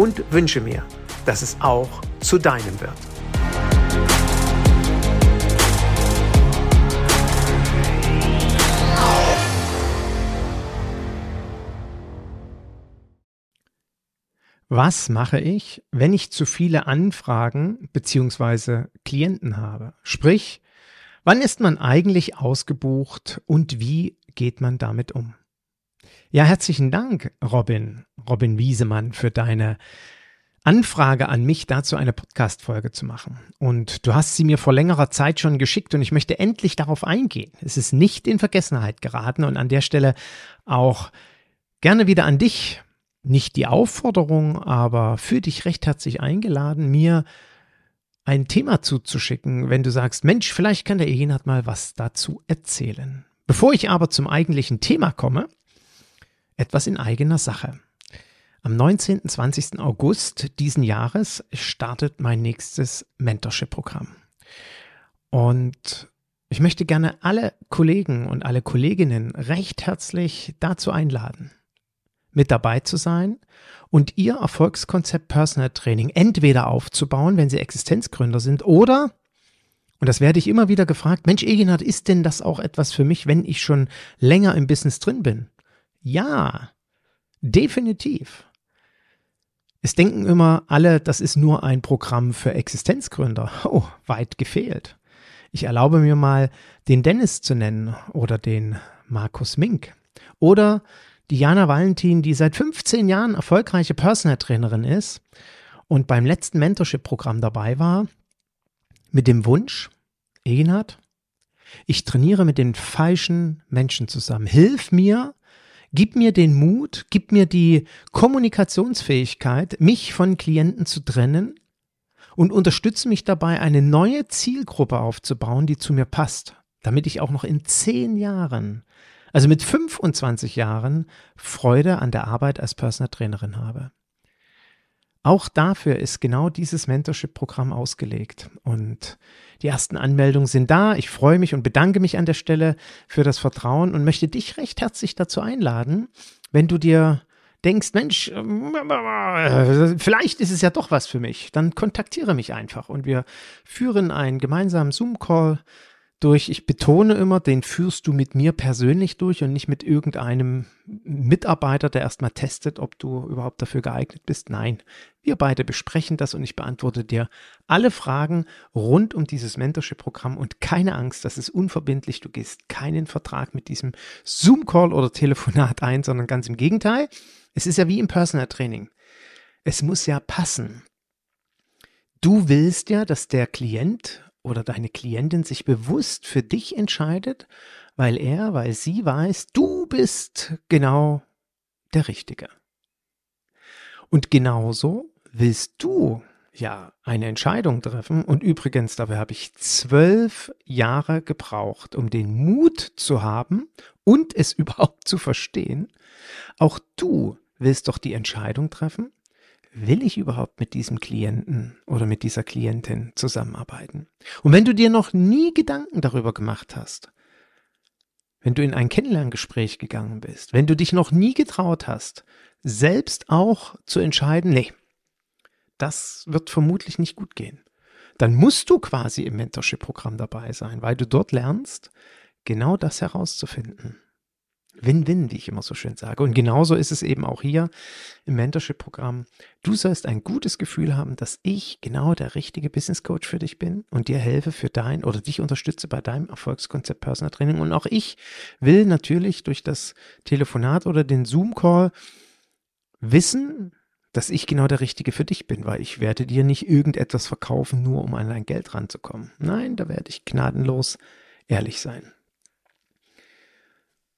und wünsche mir, dass es auch zu deinem wird. Was mache ich, wenn ich zu viele Anfragen bzw. Klienten habe? Sprich, wann ist man eigentlich ausgebucht und wie geht man damit um? Ja, herzlichen Dank, Robin, Robin Wiesemann, für deine Anfrage an mich, dazu eine Podcast-Folge zu machen. Und du hast sie mir vor längerer Zeit schon geschickt und ich möchte endlich darauf eingehen. Es ist nicht in Vergessenheit geraten und an der Stelle auch gerne wieder an dich. Nicht die Aufforderung, aber für dich recht herzlich eingeladen, mir ein Thema zuzuschicken, wenn du sagst, Mensch, vielleicht kann der Egenhard mal was dazu erzählen. Bevor ich aber zum eigentlichen Thema komme, etwas in eigener Sache. Am 19. 20. August diesen Jahres startet mein nächstes Mentorship-Programm. Und ich möchte gerne alle Kollegen und alle Kolleginnen recht herzlich dazu einladen, mit dabei zu sein und ihr Erfolgskonzept Personal Training entweder aufzubauen, wenn sie Existenzgründer sind, oder, und das werde ich immer wieder gefragt, Mensch, Eginhard, ist denn das auch etwas für mich, wenn ich schon länger im Business drin bin? Ja, definitiv. Es denken immer alle, das ist nur ein Programm für Existenzgründer. Oh, weit gefehlt. Ich erlaube mir mal, den Dennis zu nennen oder den Markus Mink oder Diana Valentin, die seit 15 Jahren erfolgreiche Personal Trainerin ist und beim letzten Mentorship-Programm dabei war, mit dem Wunsch, Egenhard, ich trainiere mit den falschen Menschen zusammen. Hilf mir, Gib mir den Mut, gib mir die Kommunikationsfähigkeit, mich von Klienten zu trennen und unterstütze mich dabei, eine neue Zielgruppe aufzubauen, die zu mir passt, damit ich auch noch in zehn Jahren, also mit 25 Jahren, Freude an der Arbeit als Personal Trainerin habe. Auch dafür ist genau dieses Mentorship-Programm ausgelegt. Und die ersten Anmeldungen sind da. Ich freue mich und bedanke mich an der Stelle für das Vertrauen und möchte dich recht herzlich dazu einladen, wenn du dir denkst, Mensch, äh, vielleicht ist es ja doch was für mich, dann kontaktiere mich einfach und wir führen einen gemeinsamen Zoom-Call durch, ich betone immer, den führst du mit mir persönlich durch und nicht mit irgendeinem Mitarbeiter, der erstmal testet, ob du überhaupt dafür geeignet bist. Nein, wir beide besprechen das und ich beantworte dir alle Fragen rund um dieses Mentorship-Programm und keine Angst, das ist unverbindlich. Du gehst keinen Vertrag mit diesem Zoom-Call oder Telefonat ein, sondern ganz im Gegenteil. Es ist ja wie im Personal Training. Es muss ja passen. Du willst ja, dass der Klient oder deine Klientin sich bewusst für dich entscheidet, weil er, weil sie weiß, du bist genau der Richtige. Und genauso willst du ja eine Entscheidung treffen. Und übrigens, dafür habe ich zwölf Jahre gebraucht, um den Mut zu haben und es überhaupt zu verstehen. Auch du willst doch die Entscheidung treffen, will ich überhaupt mit diesem Klienten oder mit dieser Klientin zusammenarbeiten? Und wenn du dir noch nie Gedanken darüber gemacht hast, wenn du in ein Kennenlerngespräch gegangen bist, wenn du dich noch nie getraut hast, selbst auch zu entscheiden, nee, das wird vermutlich nicht gut gehen, dann musst du quasi im Mentorship-Programm dabei sein, weil du dort lernst, genau das herauszufinden. Win-Win, wie ich immer so schön sage. Und genauso ist es eben auch hier im Mentorship-Programm. Du sollst ein gutes Gefühl haben, dass ich genau der richtige Business Coach für dich bin und dir helfe für dein oder dich unterstütze bei deinem Erfolgskonzept Personal Training. Und auch ich will natürlich durch das Telefonat oder den Zoom-Call wissen, dass ich genau der Richtige für dich bin, weil ich werde dir nicht irgendetwas verkaufen, nur um an dein Geld ranzukommen. Nein, da werde ich gnadenlos ehrlich sein.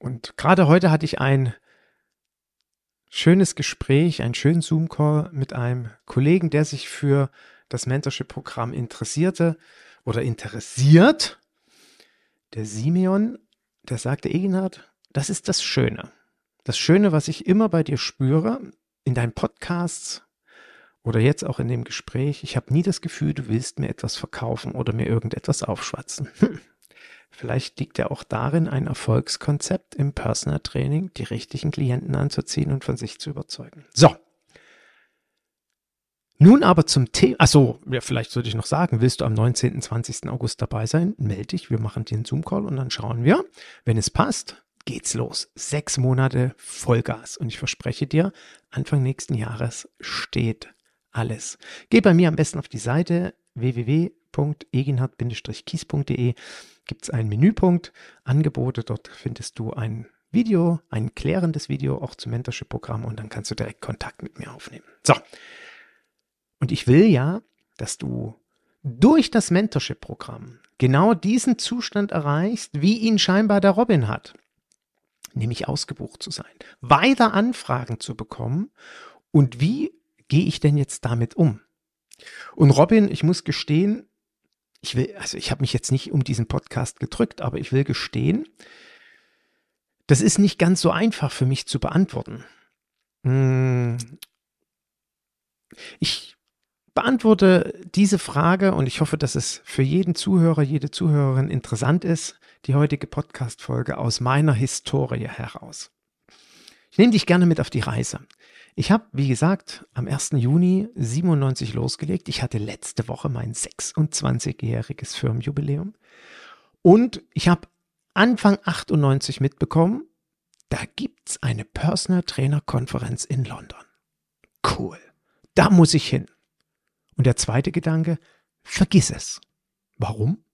Und gerade heute hatte ich ein schönes Gespräch, einen schönen Zoom-Call mit einem Kollegen, der sich für das Mentorship-Programm interessierte oder interessiert. Der Simeon, der sagte, Egenhard, das ist das Schöne. Das Schöne, was ich immer bei dir spüre, in deinen Podcasts oder jetzt auch in dem Gespräch, ich habe nie das Gefühl, du willst mir etwas verkaufen oder mir irgendetwas aufschwatzen. Vielleicht liegt ja auch darin, ein Erfolgskonzept im Personal Training, die richtigen Klienten anzuziehen und von sich zu überzeugen. So. Nun aber zum Thema, achso, ja, vielleicht sollte ich noch sagen, willst du am 19. 20. August dabei sein? Melde dich, wir machen den Zoom-Call und dann schauen wir. Wenn es passt, geht's los. Sechs Monate Vollgas. Und ich verspreche dir, Anfang nächsten Jahres steht alles. Geh bei mir am besten auf die Seite www.eginhard-kies.de gibt es einen Menüpunkt, Angebote. Dort findest du ein Video, ein klärendes Video auch zum Mentorship-Programm und dann kannst du direkt Kontakt mit mir aufnehmen. So. Und ich will ja, dass du durch das Mentorship-Programm genau diesen Zustand erreichst, wie ihn scheinbar der Robin hat. Nämlich ausgebucht zu sein, weiter Anfragen zu bekommen. Und wie gehe ich denn jetzt damit um? Und Robin, ich muss gestehen, ich will, also ich habe mich jetzt nicht um diesen Podcast gedrückt, aber ich will gestehen, das ist nicht ganz so einfach für mich zu beantworten. Hm. Ich beantworte diese Frage und ich hoffe, dass es für jeden Zuhörer, jede Zuhörerin interessant ist, die heutige Podcast-Folge aus meiner Historie heraus. Ich nehme dich gerne mit auf die Reise. Ich habe, wie gesagt, am 1. Juni 97 losgelegt. Ich hatte letzte Woche mein 26-jähriges Firmenjubiläum. Und ich habe Anfang 98 mitbekommen, da gibt es eine Personal Trainer Konferenz in London. Cool. Da muss ich hin. Und der zweite Gedanke, vergiss es. Warum?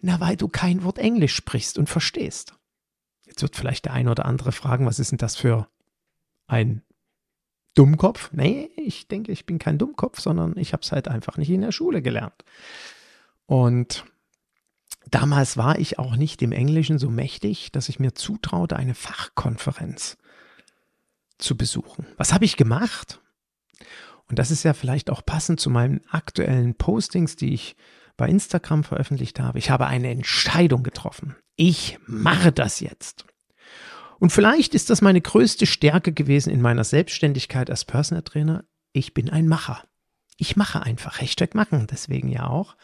Na, weil du kein Wort Englisch sprichst und verstehst. Jetzt wird vielleicht der eine oder andere fragen, was ist denn das für ein Dummkopf? Nee, ich denke, ich bin kein Dummkopf, sondern ich habe es halt einfach nicht in der Schule gelernt. Und damals war ich auch nicht im Englischen so mächtig, dass ich mir zutraute, eine Fachkonferenz zu besuchen. Was habe ich gemacht? Und das ist ja vielleicht auch passend zu meinen aktuellen Postings, die ich bei Instagram veröffentlicht habe. Ich habe eine Entscheidung getroffen. Ich mache das jetzt. Und vielleicht ist das meine größte Stärke gewesen in meiner Selbstständigkeit als Personal Trainer. Ich bin ein Macher. Ich mache einfach. Hashtag machen, deswegen ja auch.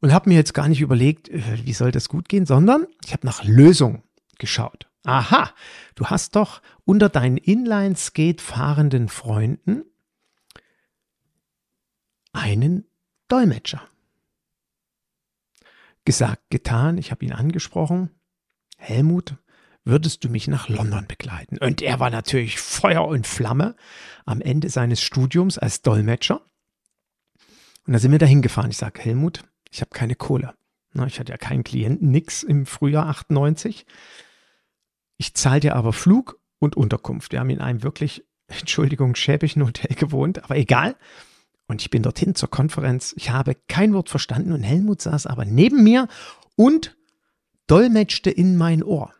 Und habe mir jetzt gar nicht überlegt, äh, wie soll das gut gehen, sondern ich habe nach Lösungen geschaut. Aha, du hast doch unter deinen Inline-Skate fahrenden Freunden einen Dolmetscher. Gesagt, getan, ich habe ihn angesprochen. Helmut, würdest du mich nach London begleiten? Und er war natürlich Feuer und Flamme am Ende seines Studiums als Dolmetscher. Und da sind wir dahin gefahren. Ich sage, Helmut, ich habe keine Kohle. Ich hatte ja keinen Klienten, nix im Frühjahr 98. Ich zahle dir aber Flug und Unterkunft. Wir haben in einem wirklich, Entschuldigung, schäbigen Hotel gewohnt, aber egal. Und ich bin dorthin zur Konferenz. Ich habe kein Wort verstanden und Helmut saß aber neben mir und dolmetschte in mein Ohr.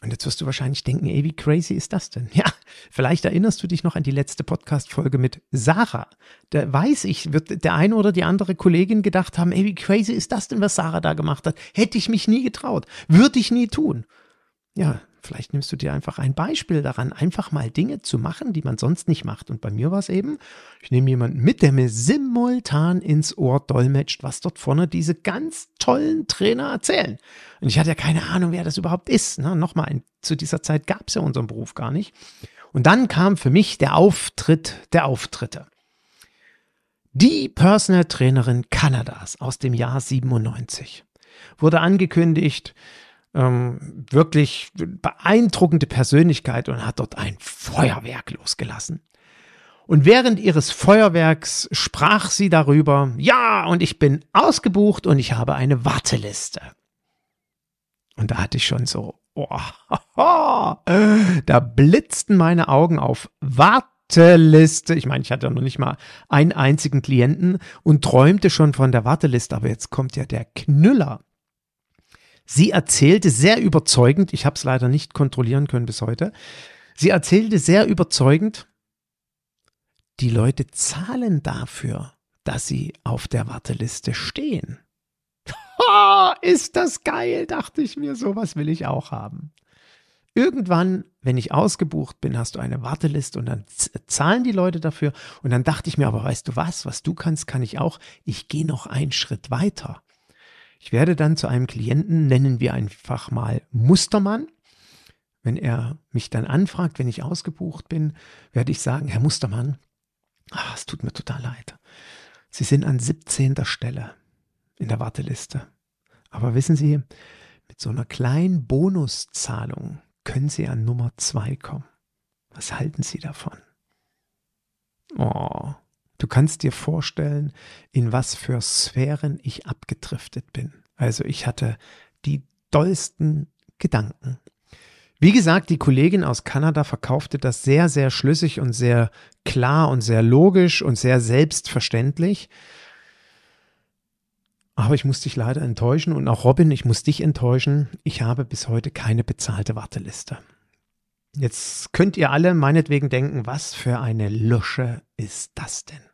Und jetzt wirst du wahrscheinlich denken, ey, wie crazy ist das denn? Ja, vielleicht erinnerst du dich noch an die letzte Podcast-Folge mit Sarah. Da weiß ich, wird der eine oder die andere Kollegin gedacht haben, ey, wie crazy ist das denn, was Sarah da gemacht hat? Hätte ich mich nie getraut. Würde ich nie tun. Ja, vielleicht nimmst du dir einfach ein Beispiel daran, einfach mal Dinge zu machen, die man sonst nicht macht. Und bei mir war es eben, ich nehme jemanden mit, der mir simultan ins Ohr dolmetscht, was dort vorne diese ganz tollen Trainer erzählen. Und ich hatte ja keine Ahnung, wer das überhaupt ist. Na, nochmal, zu dieser Zeit gab es ja unseren Beruf gar nicht. Und dann kam für mich der Auftritt der Auftritte. Die Personal Trainerin Kanadas aus dem Jahr 97 wurde angekündigt, ähm, wirklich beeindruckende Persönlichkeit und hat dort ein Feuerwerk losgelassen. Und während ihres Feuerwerks sprach sie darüber, ja, und ich bin ausgebucht und ich habe eine Warteliste. Und da hatte ich schon so, oh, da blitzten meine Augen auf Warteliste. Ich meine, ich hatte noch nicht mal einen einzigen Klienten und träumte schon von der Warteliste, aber jetzt kommt ja der Knüller. Sie erzählte sehr überzeugend, ich habe es leider nicht kontrollieren können bis heute, sie erzählte sehr überzeugend, die Leute zahlen dafür, dass sie auf der Warteliste stehen. ist das geil, dachte ich mir, sowas will ich auch haben. Irgendwann, wenn ich ausgebucht bin, hast du eine Warteliste und dann zahlen die Leute dafür. Und dann dachte ich mir, aber weißt du was, was du kannst, kann ich auch. Ich gehe noch einen Schritt weiter. Ich werde dann zu einem Klienten, nennen wir einfach mal Mustermann. Wenn er mich dann anfragt, wenn ich ausgebucht bin, werde ich sagen, Herr Mustermann, ach, es tut mir total leid. Sie sind an 17. Stelle in der Warteliste. Aber wissen Sie, mit so einer kleinen Bonuszahlung können Sie an Nummer 2 kommen. Was halten Sie davon? Oh, Du kannst dir vorstellen, in was für Sphären ich abgedriftet bin. Also ich hatte die dollsten Gedanken. Wie gesagt, die Kollegin aus Kanada verkaufte das sehr, sehr schlüssig und sehr klar und sehr logisch und sehr selbstverständlich. Aber ich muss dich leider enttäuschen und auch Robin, ich muss dich enttäuschen. Ich habe bis heute keine bezahlte Warteliste. Jetzt könnt ihr alle meinetwegen denken, was für eine Lusche ist das denn?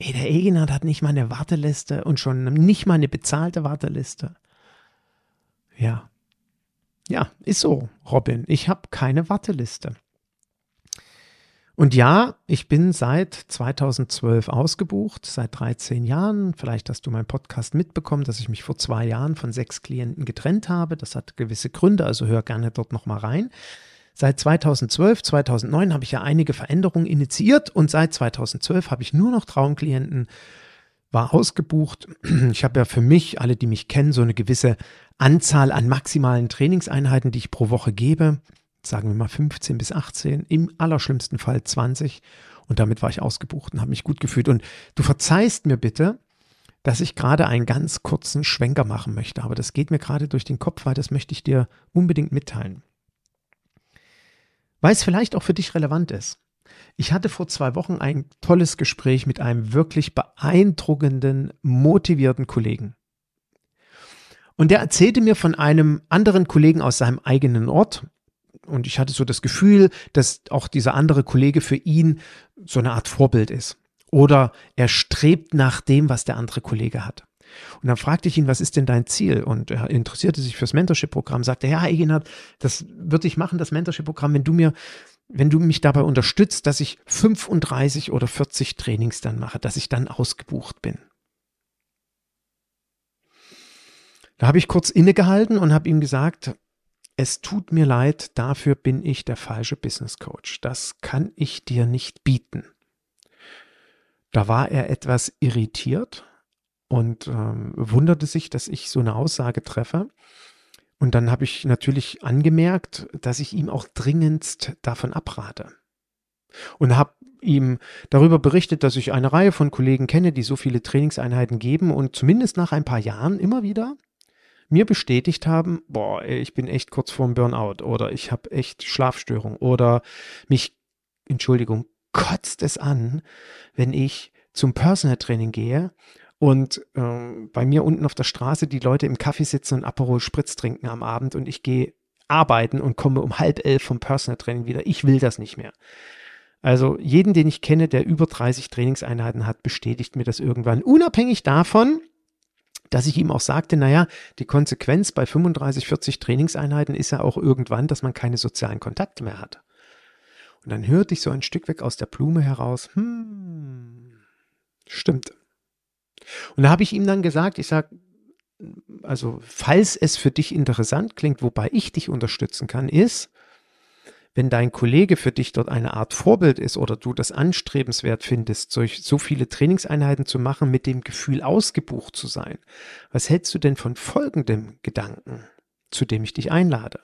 Ey, der Egenhard hat nicht mal eine Warteliste und schon nicht mal eine bezahlte Warteliste. Ja. Ja, ist so, Robin. Ich habe keine Warteliste. Und ja, ich bin seit 2012 ausgebucht, seit 13 Jahren. Vielleicht hast du meinen Podcast mitbekommen, dass ich mich vor zwei Jahren von sechs Klienten getrennt habe. Das hat gewisse Gründe, also hör gerne dort nochmal rein. Seit 2012, 2009 habe ich ja einige Veränderungen initiiert und seit 2012 habe ich nur noch Traumklienten, war ausgebucht. Ich habe ja für mich, alle, die mich kennen, so eine gewisse Anzahl an maximalen Trainingseinheiten, die ich pro Woche gebe. Sagen wir mal 15 bis 18, im allerschlimmsten Fall 20. Und damit war ich ausgebucht und habe mich gut gefühlt. Und du verzeihst mir bitte, dass ich gerade einen ganz kurzen Schwenker machen möchte. Aber das geht mir gerade durch den Kopf, weil das möchte ich dir unbedingt mitteilen weil es vielleicht auch für dich relevant ist. Ich hatte vor zwei Wochen ein tolles Gespräch mit einem wirklich beeindruckenden, motivierten Kollegen. Und der erzählte mir von einem anderen Kollegen aus seinem eigenen Ort. Und ich hatte so das Gefühl, dass auch dieser andere Kollege für ihn so eine Art Vorbild ist. Oder er strebt nach dem, was der andere Kollege hat. Und dann fragte ich ihn, was ist denn dein Ziel? Und er interessierte sich fürs Mentorship-Programm, sagte, ja, Eginhard, das würde ich machen, das Mentorship-Programm, wenn du mir, wenn du mich dabei unterstützt, dass ich 35 oder 40 Trainings dann mache, dass ich dann ausgebucht bin. Da habe ich kurz innegehalten und habe ihm gesagt, es tut mir leid, dafür bin ich der falsche Business Coach. Das kann ich dir nicht bieten. Da war er etwas irritiert und ähm, wunderte sich, dass ich so eine Aussage treffe. Und dann habe ich natürlich angemerkt, dass ich ihm auch dringendst davon abrate. Und habe ihm darüber berichtet, dass ich eine Reihe von Kollegen kenne, die so viele Trainingseinheiten geben und zumindest nach ein paar Jahren immer wieder mir bestätigt haben, boah, ich bin echt kurz vorm Burnout oder ich habe echt Schlafstörung oder mich, Entschuldigung, kotzt es an, wenn ich zum Personal Training gehe und ähm, bei mir unten auf der Straße die Leute im Kaffee sitzen und Aperol Spritz trinken am Abend und ich gehe arbeiten und komme um halb elf vom Personal Training wieder. Ich will das nicht mehr. Also jeden, den ich kenne, der über 30 Trainingseinheiten hat, bestätigt mir das irgendwann. Unabhängig davon, dass ich ihm auch sagte, naja, die Konsequenz bei 35, 40 Trainingseinheiten ist ja auch irgendwann, dass man keine sozialen Kontakte mehr hat. Und dann hörte ich so ein Stück weg aus der Blume heraus, hm, stimmt. Und da habe ich ihm dann gesagt, ich sage, also falls es für dich interessant klingt, wobei ich dich unterstützen kann, ist, wenn dein Kollege für dich dort eine Art Vorbild ist oder du das anstrebenswert findest, solch, so viele Trainingseinheiten zu machen mit dem Gefühl ausgebucht zu sein, was hältst du denn von folgendem Gedanken? zu dem ich dich einlade.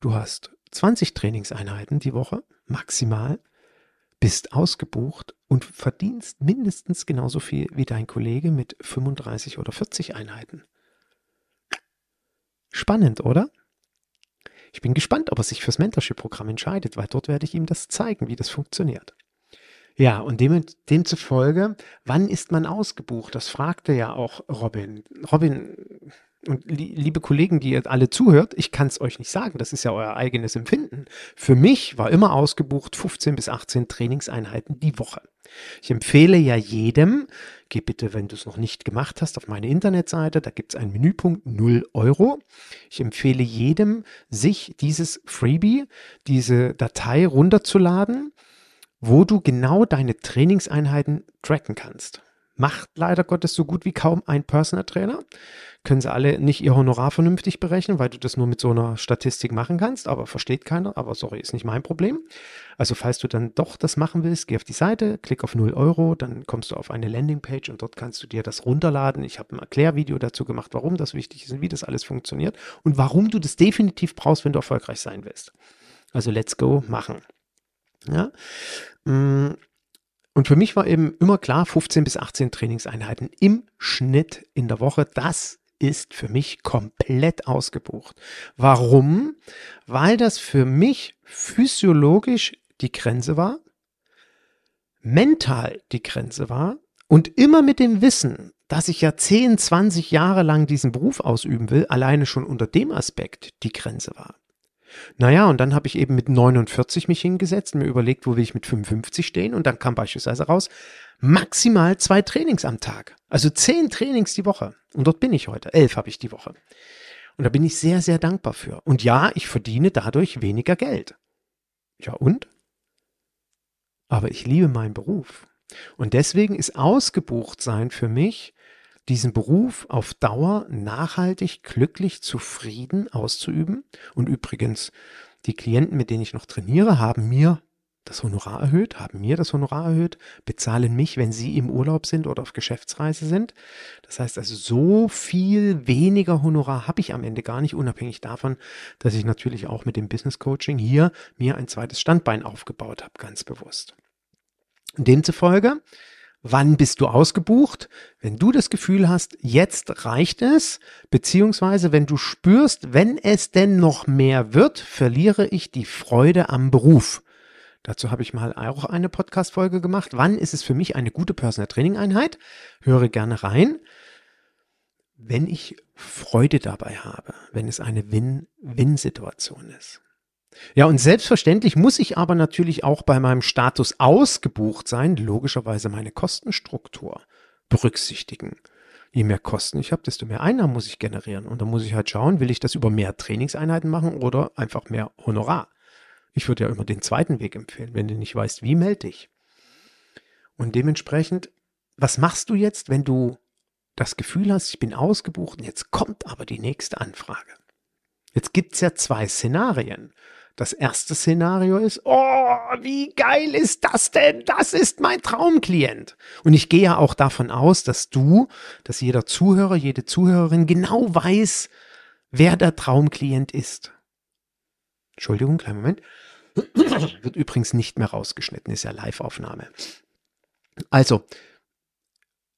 Du hast 20 Trainingseinheiten die Woche, maximal, bist ausgebucht und verdienst mindestens genauso viel wie dein Kollege mit 35 oder 40 Einheiten. Spannend, oder? Ich bin gespannt, ob er sich fürs Mentorship-Programm entscheidet, weil dort werde ich ihm das zeigen, wie das funktioniert. Ja, und dem, demzufolge, wann ist man ausgebucht? Das fragte ja auch Robin. Robin, und liebe Kollegen, die ihr alle zuhört, ich kann es euch nicht sagen, das ist ja euer eigenes Empfinden. Für mich war immer ausgebucht 15 bis 18 Trainingseinheiten die Woche. Ich empfehle ja jedem, geh bitte, wenn du es noch nicht gemacht hast, auf meine Internetseite, da gibt es einen Menüpunkt 0 Euro. Ich empfehle jedem, sich dieses Freebie, diese Datei runterzuladen, wo du genau deine Trainingseinheiten tracken kannst. Macht leider Gottes so gut wie kaum ein Personal Trainer können sie alle nicht ihr Honorar vernünftig berechnen, weil du das nur mit so einer Statistik machen kannst, aber versteht keiner. Aber sorry, ist nicht mein Problem. Also falls du dann doch das machen willst, geh auf die Seite, klick auf 0 Euro, dann kommst du auf eine Landingpage und dort kannst du dir das runterladen. Ich habe ein Erklärvideo dazu gemacht, warum das wichtig ist und wie das alles funktioniert und warum du das definitiv brauchst, wenn du erfolgreich sein willst. Also let's go machen. Ja. Mm. Und für mich war eben immer klar, 15 bis 18 Trainingseinheiten im Schnitt in der Woche, das ist für mich komplett ausgebucht. Warum? Weil das für mich physiologisch die Grenze war, mental die Grenze war und immer mit dem Wissen, dass ich ja 10, 20 Jahre lang diesen Beruf ausüben will, alleine schon unter dem Aspekt die Grenze war. Naja, und dann habe ich eben mit 49 mich hingesetzt, mir überlegt, wo will ich mit 55 stehen und dann kam beispielsweise raus, maximal zwei Trainings am Tag. Also zehn Trainings die Woche. Und dort bin ich heute. Elf habe ich die Woche. Und da bin ich sehr, sehr dankbar für. Und ja, ich verdiene dadurch weniger Geld. Ja, und? Aber ich liebe meinen Beruf. Und deswegen ist ausgebucht sein für mich, diesen Beruf auf Dauer nachhaltig, glücklich, zufrieden auszuüben. Und übrigens, die Klienten, mit denen ich noch trainiere, haben mir das Honorar erhöht, haben mir das Honorar erhöht, bezahlen mich, wenn sie im Urlaub sind oder auf Geschäftsreise sind. Das heißt also, so viel weniger Honorar habe ich am Ende gar nicht, unabhängig davon, dass ich natürlich auch mit dem Business Coaching hier mir ein zweites Standbein aufgebaut habe, ganz bewusst. Demzufolge, wann bist du ausgebucht? Wenn du das Gefühl hast, jetzt reicht es, beziehungsweise wenn du spürst, wenn es denn noch mehr wird, verliere ich die Freude am Beruf. Dazu habe ich mal auch eine Podcast-Folge gemacht. Wann ist es für mich eine gute Personal Training Einheit? Höre gerne rein. Wenn ich Freude dabei habe, wenn es eine Win-Win-Situation ist. Ja, und selbstverständlich muss ich aber natürlich auch bei meinem Status ausgebucht sein, logischerweise meine Kostenstruktur berücksichtigen. Je mehr Kosten ich habe, desto mehr Einnahmen muss ich generieren. Und da muss ich halt schauen, will ich das über mehr Trainingseinheiten machen oder einfach mehr Honorar. Ich würde ja immer den zweiten Weg empfehlen. Wenn du nicht weißt, wie, melde dich. Und dementsprechend, was machst du jetzt, wenn du das Gefühl hast, ich bin ausgebucht und jetzt kommt aber die nächste Anfrage? Jetzt gibt es ja zwei Szenarien. Das erste Szenario ist, oh, wie geil ist das denn? Das ist mein Traumklient. Und ich gehe ja auch davon aus, dass du, dass jeder Zuhörer, jede Zuhörerin genau weiß, wer der Traumklient ist. Entschuldigung, kleinen Moment. Wird übrigens nicht mehr rausgeschnitten, ist ja Live-Aufnahme. Also,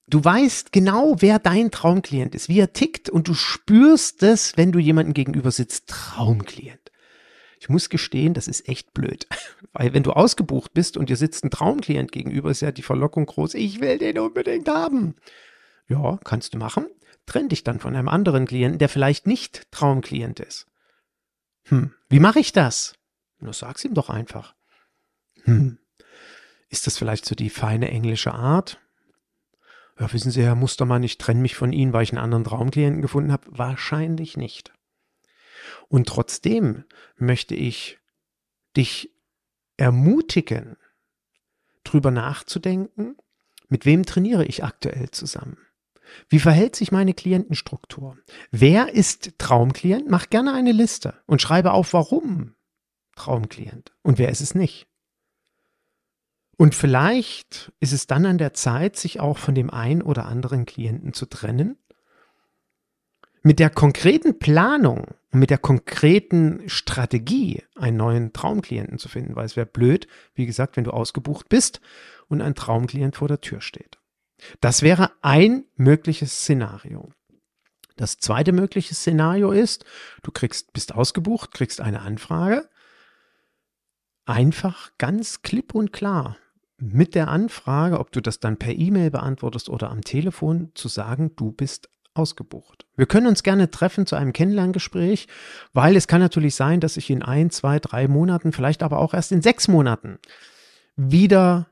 du weißt genau, wer dein Traumklient ist, wie er tickt und du spürst es, wenn du jemanden gegenüber sitzt. Traumklient. Ich muss gestehen, das ist echt blöd. Weil wenn du ausgebucht bist und dir sitzt ein Traumklient gegenüber, ist ja die Verlockung groß, ich will den unbedingt haben. Ja, kannst du machen. Trenn dich dann von einem anderen Klienten, der vielleicht nicht Traumklient ist. Hm, wie mache ich das? Na, sag's ihm doch einfach. Hm, ist das vielleicht so die feine englische Art? Ja, wissen Sie, Herr Mustermann, ich trenne mich von Ihnen, weil ich einen anderen Traumklienten gefunden habe. Wahrscheinlich nicht. Und trotzdem möchte ich dich ermutigen, drüber nachzudenken, mit wem trainiere ich aktuell zusammen? Wie verhält sich meine Klientenstruktur? Wer ist Traumklient? Mach gerne eine Liste und schreibe auf, warum Traumklient und wer ist es nicht. Und vielleicht ist es dann an der Zeit, sich auch von dem einen oder anderen Klienten zu trennen, mit der konkreten Planung und mit der konkreten Strategie, einen neuen Traumklienten zu finden, weil es wäre blöd, wie gesagt, wenn du ausgebucht bist und ein Traumklient vor der Tür steht. Das wäre ein mögliches Szenario. Das zweite mögliche Szenario ist, du kriegst, bist ausgebucht, kriegst eine Anfrage, einfach ganz klipp und klar mit der Anfrage, ob du das dann per E-Mail beantwortest oder am Telefon, zu sagen, du bist ausgebucht. Wir können uns gerne treffen zu einem Kennenlerngespräch, weil es kann natürlich sein, dass ich in ein, zwei, drei Monaten, vielleicht aber auch erst in sechs Monaten wieder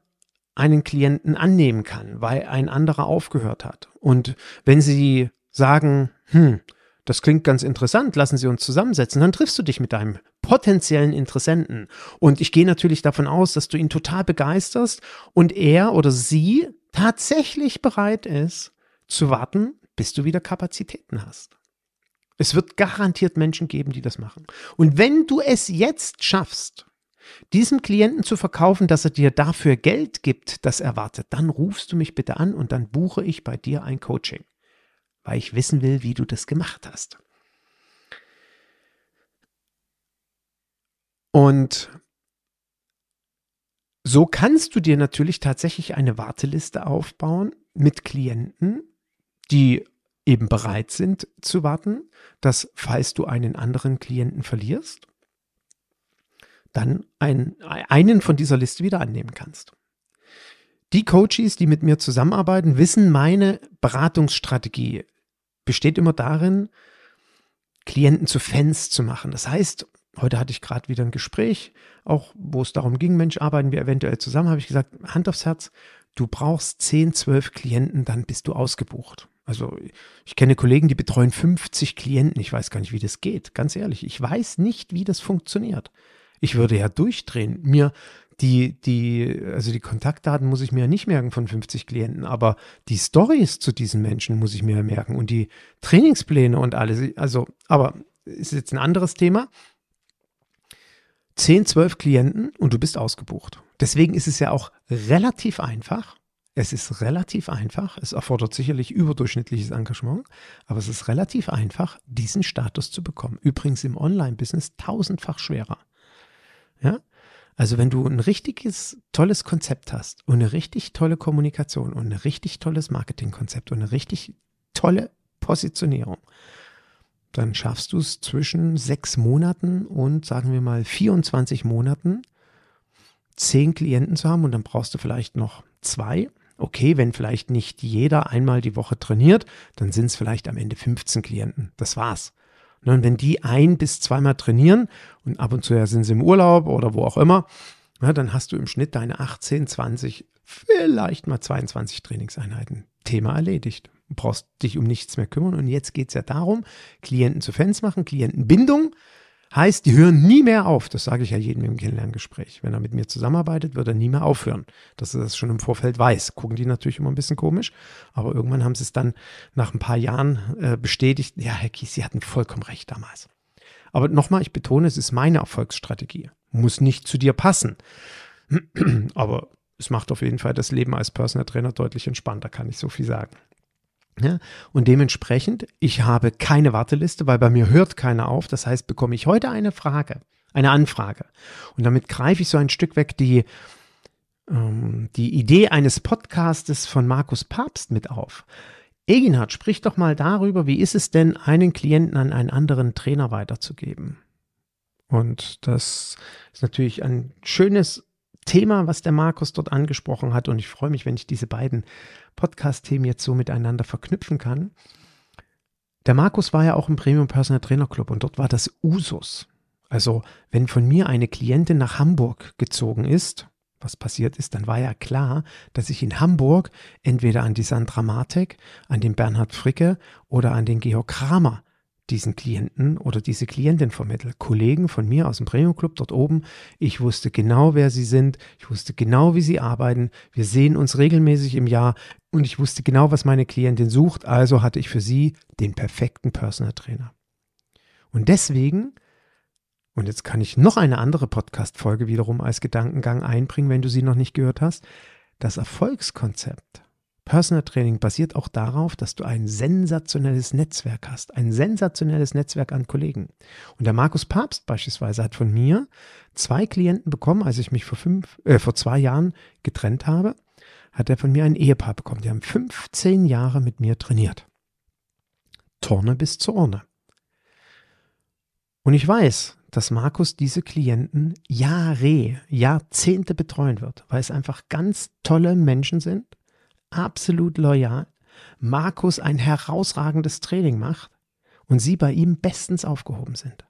einen Klienten annehmen kann, weil ein anderer aufgehört hat. Und wenn Sie sagen, hm, das klingt ganz interessant, lassen Sie uns zusammensetzen, dann triffst du dich mit deinem potenziellen Interessenten. Und ich gehe natürlich davon aus, dass du ihn total begeisterst und er oder sie tatsächlich bereit ist zu warten, bis du wieder Kapazitäten hast. Es wird garantiert Menschen geben, die das machen. Und wenn du es jetzt schaffst, diesem Klienten zu verkaufen, dass er dir dafür Geld gibt, das erwartet, dann rufst du mich bitte an und dann buche ich bei dir ein Coaching, weil ich wissen will, wie du das gemacht hast. Und so kannst du dir natürlich tatsächlich eine Warteliste aufbauen mit Klienten, die eben bereit sind zu warten, dass falls du einen anderen Klienten verlierst, dann ein, einen von dieser Liste wieder annehmen kannst. Die Coaches, die mit mir zusammenarbeiten, wissen, meine Beratungsstrategie besteht immer darin, Klienten zu Fans zu machen. Das heißt, heute hatte ich gerade wieder ein Gespräch, auch wo es darum ging, Mensch, arbeiten wir eventuell zusammen, habe ich gesagt, Hand aufs Herz, du brauchst 10, 12 Klienten, dann bist du ausgebucht. Also ich kenne Kollegen, die betreuen 50 Klienten. Ich weiß gar nicht, wie das geht. Ganz ehrlich, ich weiß nicht, wie das funktioniert. Ich würde ja durchdrehen. Mir die, die, also die Kontaktdaten muss ich mir ja nicht merken von 50 Klienten, aber die Stories zu diesen Menschen muss ich mir merken und die Trainingspläne und alles. Also, aber ist jetzt ein anderes Thema. 10, 12 Klienten und du bist ausgebucht. Deswegen ist es ja auch relativ einfach, es ist relativ einfach, es erfordert sicherlich überdurchschnittliches Engagement, aber es ist relativ einfach, diesen Status zu bekommen. Übrigens im Online-Business tausendfach schwerer. Ja? Also wenn du ein richtiges, tolles Konzept hast und eine richtig tolle Kommunikation und ein richtig tolles Marketingkonzept und eine richtig tolle Positionierung, dann schaffst du es zwischen sechs Monaten und sagen wir mal 24 Monaten, zehn Klienten zu haben und dann brauchst du vielleicht noch zwei okay, wenn vielleicht nicht jeder einmal die Woche trainiert, dann sind es vielleicht am Ende 15 Klienten. Das war's. Ne, und wenn die ein bis zweimal trainieren und ab und zu ja sind sie im Urlaub oder wo auch immer, ja, dann hast du im Schnitt deine 18, 20, vielleicht mal 22 Trainingseinheiten. Thema erledigt. Du brauchst dich um nichts mehr kümmern. Und jetzt geht es ja darum, Klienten zu Fans machen, Klientenbindung. Heißt, die hören nie mehr auf. Das sage ich ja jedem im Kennenlerngespräch. Wenn er mit mir zusammenarbeitet, wird er nie mehr aufhören. Dass er das schon im Vorfeld weiß. Gucken die natürlich immer ein bisschen komisch. Aber irgendwann haben sie es dann nach ein paar Jahren äh, bestätigt. Ja, Herr Kies, Sie hatten vollkommen recht damals. Aber nochmal, ich betone, es ist meine Erfolgsstrategie. Muss nicht zu dir passen. Aber es macht auf jeden Fall das Leben als Personal Trainer deutlich entspannter, kann ich so viel sagen. Ja, und dementsprechend, ich habe keine Warteliste, weil bei mir hört keiner auf. Das heißt, bekomme ich heute eine Frage, eine Anfrage. Und damit greife ich so ein Stück weg die, ähm, die Idee eines Podcastes von Markus Papst mit auf. Eginhard, sprich doch mal darüber, wie ist es denn, einen Klienten an einen anderen Trainer weiterzugeben? Und das ist natürlich ein schönes Thema, was der Markus dort angesprochen hat. Und ich freue mich, wenn ich diese beiden Podcast-Themen jetzt so miteinander verknüpfen kann. Der Markus war ja auch im Premium Personal Trainer Club und dort war das Usus. Also, wenn von mir eine Klientin nach Hamburg gezogen ist, was passiert ist, dann war ja klar, dass ich in Hamburg entweder an die Sandra Martek, an den Bernhard Fricke oder an den Georg Kramer diesen Klienten oder diese Klientin vermittle. Kollegen von mir aus dem Premium Club dort oben. Ich wusste genau, wer sie sind. Ich wusste genau, wie sie arbeiten. Wir sehen uns regelmäßig im Jahr und ich wusste genau, was meine Klientin sucht. Also hatte ich für sie den perfekten Personal Trainer. Und deswegen, und jetzt kann ich noch eine andere Podcast-Folge wiederum als Gedankengang einbringen, wenn du sie noch nicht gehört hast, das Erfolgskonzept Personal Training basiert auch darauf, dass du ein sensationelles Netzwerk hast, ein sensationelles Netzwerk an Kollegen. Und der Markus Papst beispielsweise hat von mir zwei Klienten bekommen, als ich mich vor fünf, äh, vor zwei Jahren getrennt habe, hat er von mir ein Ehepaar bekommen. Die haben 15 Jahre mit mir trainiert. Torne bis zur Urne. Und ich weiß, dass Markus diese Klienten Jahre, Jahrzehnte betreuen wird, weil es einfach ganz tolle Menschen sind, absolut loyal, Markus ein herausragendes Training macht und sie bei ihm bestens aufgehoben sind.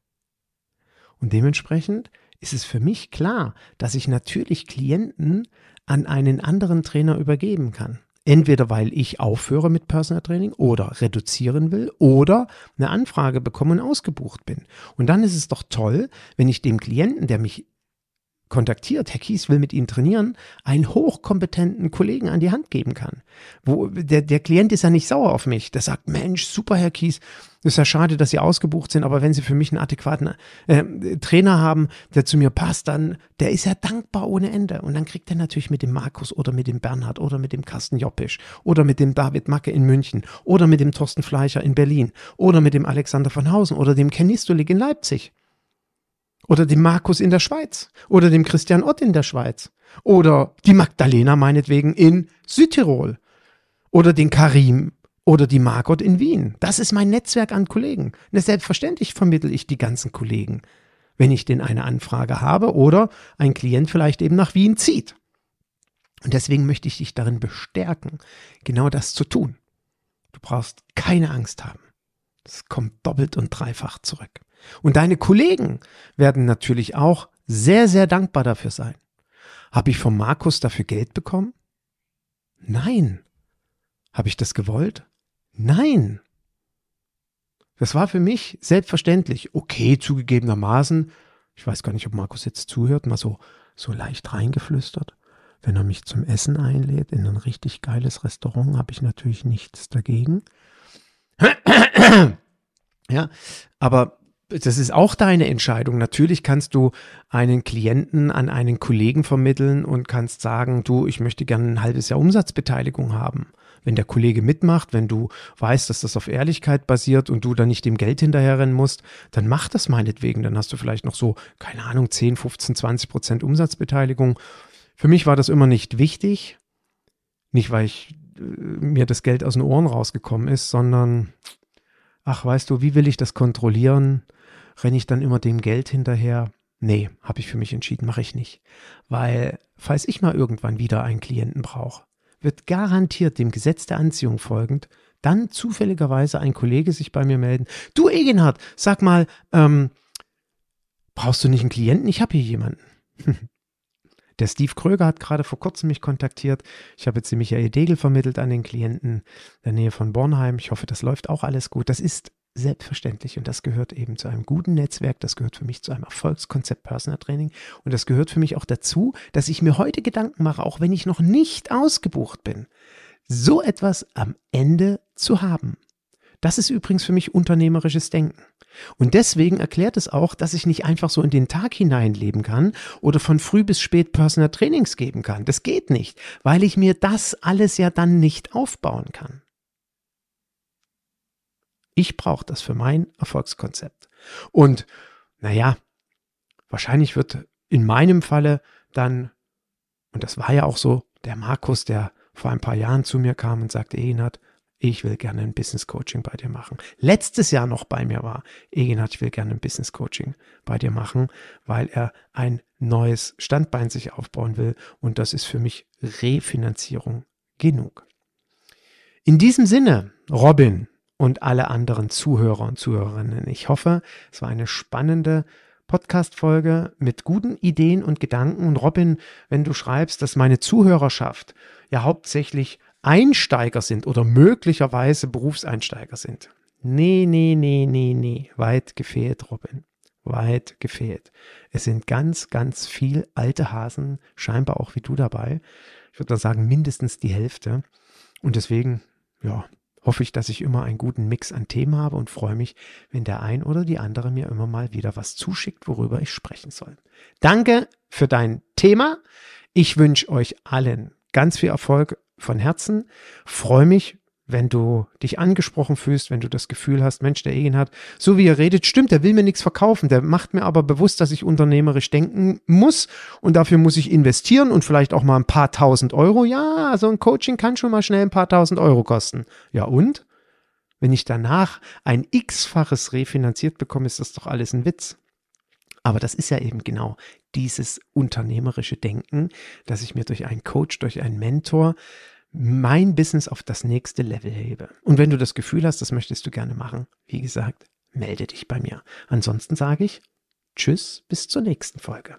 Und dementsprechend ist es für mich klar, dass ich natürlich Klienten an einen anderen Trainer übergeben kann. Entweder weil ich aufhöre mit Personal Training oder reduzieren will oder eine Anfrage bekomme und ausgebucht bin. Und dann ist es doch toll, wenn ich dem Klienten, der mich kontaktiert, Herr Kies will mit Ihnen trainieren, einen hochkompetenten Kollegen an die Hand geben kann. Wo, der, der Klient ist ja nicht sauer auf mich. Der sagt, Mensch, super, Herr Kies, ist ja schade, dass Sie ausgebucht sind, aber wenn Sie für mich einen adäquaten äh, Trainer haben, der zu mir passt, dann, der ist ja dankbar ohne Ende. Und dann kriegt er natürlich mit dem Markus oder mit dem Bernhard oder mit dem Carsten Joppisch oder mit dem David Macke in München oder mit dem Thorsten Fleischer in Berlin oder mit dem Alexander von Hausen oder dem Ken Nistolik in Leipzig oder dem Markus in der Schweiz. Oder dem Christian Ott in der Schweiz. Oder die Magdalena meinetwegen in Südtirol. Oder den Karim oder die Margot in Wien. Das ist mein Netzwerk an Kollegen. Und selbstverständlich vermittel ich die ganzen Kollegen, wenn ich denn eine Anfrage habe oder ein Klient vielleicht eben nach Wien zieht. Und deswegen möchte ich dich darin bestärken, genau das zu tun. Du brauchst keine Angst haben. Es kommt doppelt und dreifach zurück. Und deine Kollegen werden natürlich auch sehr, sehr dankbar dafür sein. Habe ich von Markus dafür Geld bekommen? Nein. Habe ich das gewollt? Nein. Das war für mich selbstverständlich. Okay, zugegebenermaßen. Ich weiß gar nicht, ob Markus jetzt zuhört, mal so, so leicht reingeflüstert. Wenn er mich zum Essen einlädt in ein richtig geiles Restaurant, habe ich natürlich nichts dagegen. Ja, aber das ist auch deine Entscheidung. Natürlich kannst du einen Klienten an einen Kollegen vermitteln und kannst sagen, du, ich möchte gerne ein halbes Jahr Umsatzbeteiligung haben. Wenn der Kollege mitmacht, wenn du weißt, dass das auf Ehrlichkeit basiert und du dann nicht dem Geld hinterherrennen musst, dann mach das meinetwegen. Dann hast du vielleicht noch so, keine Ahnung, 10, 15, 20 Prozent Umsatzbeteiligung. Für mich war das immer nicht wichtig. Nicht, weil ich, äh, mir das Geld aus den Ohren rausgekommen ist, sondern ach, weißt du, wie will ich das kontrollieren? Renne ich dann immer dem Geld hinterher? Nee, habe ich für mich entschieden, mache ich nicht. Weil, falls ich mal irgendwann wieder einen Klienten brauche, wird garantiert dem Gesetz der Anziehung folgend dann zufälligerweise ein Kollege sich bei mir melden. Du, Egenhard, sag mal, ähm, brauchst du nicht einen Klienten? Ich habe hier jemanden. Der Steve Kröger hat gerade vor kurzem mich kontaktiert. Ich habe jetzt die Michael Degel vermittelt an den Klienten in der Nähe von Bornheim. Ich hoffe, das läuft auch alles gut. Das ist selbstverständlich und das gehört eben zu einem guten Netzwerk. Das gehört für mich zu einem Erfolgskonzept Personal Training. Und das gehört für mich auch dazu, dass ich mir heute Gedanken mache, auch wenn ich noch nicht ausgebucht bin, so etwas am Ende zu haben. Das ist übrigens für mich unternehmerisches Denken. Und deswegen erklärt es auch, dass ich nicht einfach so in den Tag hineinleben kann oder von früh bis spät Personal Trainings geben kann. Das geht nicht, weil ich mir das alles ja dann nicht aufbauen kann. Ich brauche das für mein Erfolgskonzept. Und naja, wahrscheinlich wird in meinem Falle dann, und das war ja auch so, der Markus, der vor ein paar Jahren zu mir kam und sagte, Egenhard, ich will gerne ein Business Coaching bei dir machen. Letztes Jahr noch bei mir war, Egenhard, ich will gerne ein Business Coaching bei dir machen, weil er ein neues Standbein sich aufbauen will und das ist für mich Refinanzierung genug. In diesem Sinne, Robin und alle anderen Zuhörer und Zuhörerinnen, ich hoffe, es war eine spannende Podcast-Folge mit guten Ideen und Gedanken. Und Robin, wenn du schreibst, dass meine Zuhörerschaft ja hauptsächlich Einsteiger sind oder möglicherweise Berufseinsteiger sind. Nee, nee, nee, nee, nee. Weit gefehlt, Robin. Weit gefehlt. Es sind ganz, ganz viel alte Hasen, scheinbar auch wie du dabei. Ich würde mal sagen, mindestens die Hälfte. Und deswegen, ja, hoffe ich, dass ich immer einen guten Mix an Themen habe und freue mich, wenn der ein oder die andere mir immer mal wieder was zuschickt, worüber ich sprechen soll. Danke für dein Thema. Ich wünsche euch allen ganz viel Erfolg von Herzen, freue mich, wenn du dich angesprochen fühlst, wenn du das Gefühl hast, Mensch, der Egen hat, so wie er redet, stimmt, der will mir nichts verkaufen, der macht mir aber bewusst, dass ich unternehmerisch denken muss und dafür muss ich investieren und vielleicht auch mal ein paar tausend Euro. Ja, so ein Coaching kann schon mal schnell ein paar tausend Euro kosten. Ja und? Wenn ich danach ein x-faches refinanziert bekomme, ist das doch alles ein Witz. Aber das ist ja eben genau dieses unternehmerische Denken, dass ich mir durch einen Coach, durch einen Mentor mein Business auf das nächste Level hebe. Und wenn du das Gefühl hast, das möchtest du gerne machen, wie gesagt, melde dich bei mir. Ansonsten sage ich Tschüss, bis zur nächsten Folge.